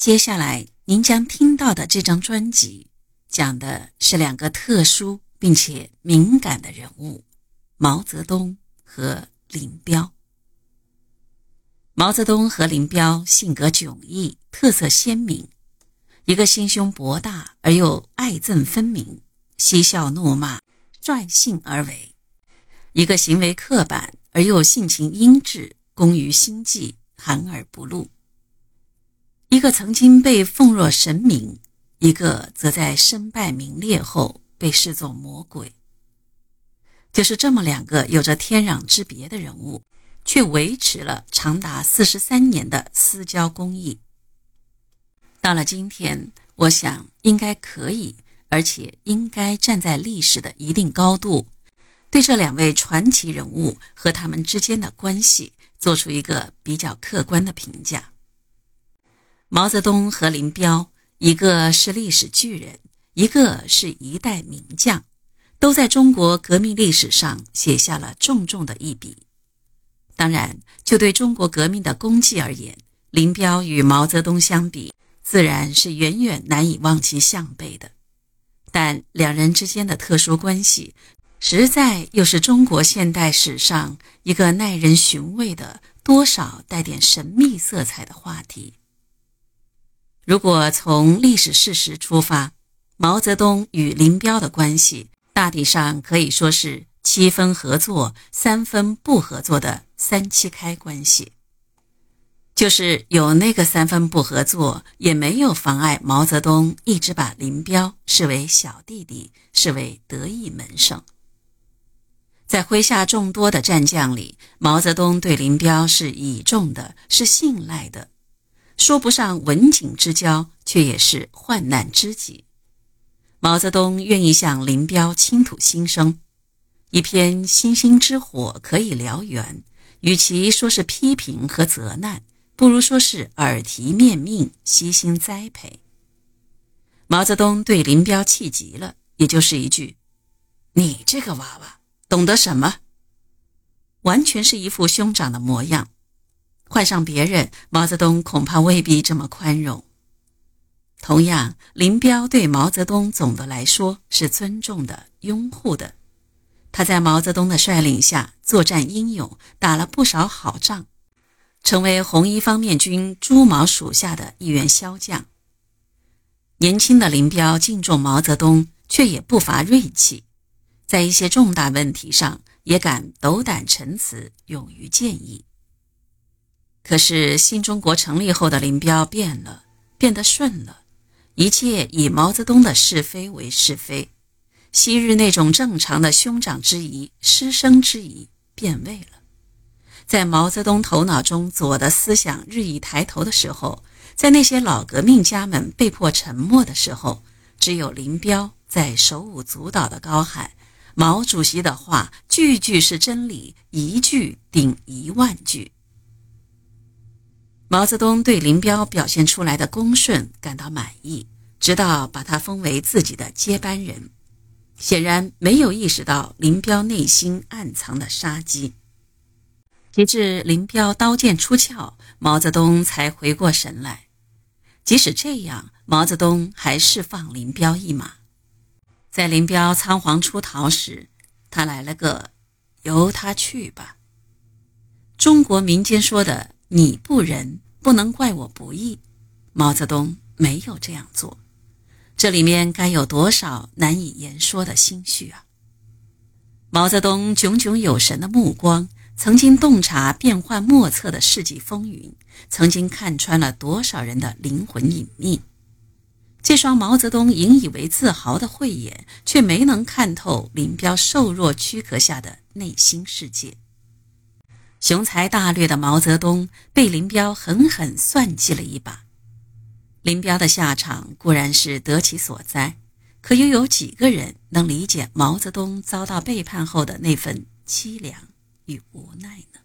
接下来您将听到的这张专辑，讲的是两个特殊并且敏感的人物——毛泽东和林彪。毛泽东和林彪性格迥异，特色鲜明，一个心胸博大而又爱憎分明，嬉笑怒骂，率性而为；一个行为刻板而又性情阴质，工于心计，含而不露。一个曾经被奉若神明，一个则在身败名裂后被视作魔鬼。就是这么两个有着天壤之别的人物，却维持了长达四十三年的私交公益。到了今天，我想应该可以，而且应该站在历史的一定高度，对这两位传奇人物和他们之间的关系做出一个比较客观的评价。毛泽东和林彪，一个是历史巨人，一个是一代名将，都在中国革命历史上写下了重重的一笔。当然，就对中国革命的功绩而言，林彪与毛泽东相比，自然是远远难以望其项背的。但两人之间的特殊关系，实在又是中国现代史上一个耐人寻味的、多少带点神秘色彩的话题。如果从历史事实出发，毛泽东与林彪的关系大体上可以说是七分合作、三分不合作的“三七开”关系。就是有那个三分不合作，也没有妨碍毛泽东一直把林彪视为小弟弟，视为得意门生。在麾下众多的战将里，毛泽东对林彪是倚重的，是信赖的。说不上文景之交，却也是患难知己。毛泽东愿意向林彪倾吐心声，一篇星星之火可以燎原，与其说是批评和责难，不如说是耳提面命、悉心栽培。毛泽东对林彪气极了，也就是一句：“你这个娃娃懂得什么？”完全是一副兄长的模样。换上别人，毛泽东恐怕未必这么宽容。同样，林彪对毛泽东总的来说是尊重的、拥护的。他在毛泽东的率领下作战英勇，打了不少好仗，成为红一方面军朱毛属下的一员骁将。年轻的林彪敬重毛泽东，却也不乏锐气，在一些重大问题上也敢斗胆陈词，勇于建议。可是，新中国成立后的林彪变了，变得顺了，一切以毛泽东的是非为是非，昔日那种正常的兄长之谊、师生之谊变味了。在毛泽东头脑中左的思想日益抬头的时候，在那些老革命家们被迫沉默的时候，只有林彪在手舞足蹈的高喊：“毛主席的话句句是真理，一句顶一万句。”毛泽东对林彪表现出来的恭顺感到满意，直到把他封为自己的接班人，显然没有意识到林彪内心暗藏的杀机。直至林彪刀剑出鞘，毛泽东才回过神来。即使这样，毛泽东还是放林彪一马。在林彪仓皇出逃时，他来了个“由他去吧”。中国民间说的。你不仁，不能怪我不义。毛泽东没有这样做，这里面该有多少难以言说的心绪啊！毛泽东炯炯有神的目光，曾经洞察变幻莫测的世纪风云，曾经看穿了多少人的灵魂隐秘。这双毛泽东引以为自豪的慧眼，却没能看透林彪瘦弱躯壳下的内心世界。雄才大略的毛泽东被林彪狠狠算计了一把，林彪的下场固然是得其所哉，可又有几个人能理解毛泽东遭到背叛后的那份凄凉与无奈呢？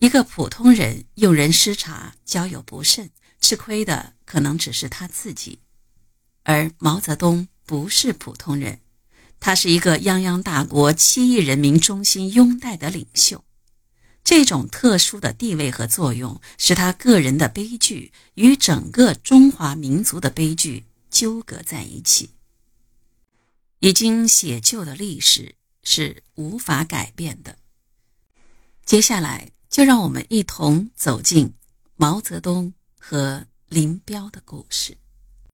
一个普通人用人失察，交友不慎，吃亏的可能只是他自己，而毛泽东不是普通人。他是一个泱泱大国七亿人民衷心拥戴的领袖，这种特殊的地位和作用，使他个人的悲剧与整个中华民族的悲剧纠葛在一起。已经写就的历史是无法改变的。接下来，就让我们一同走进毛泽东和林彪的故事。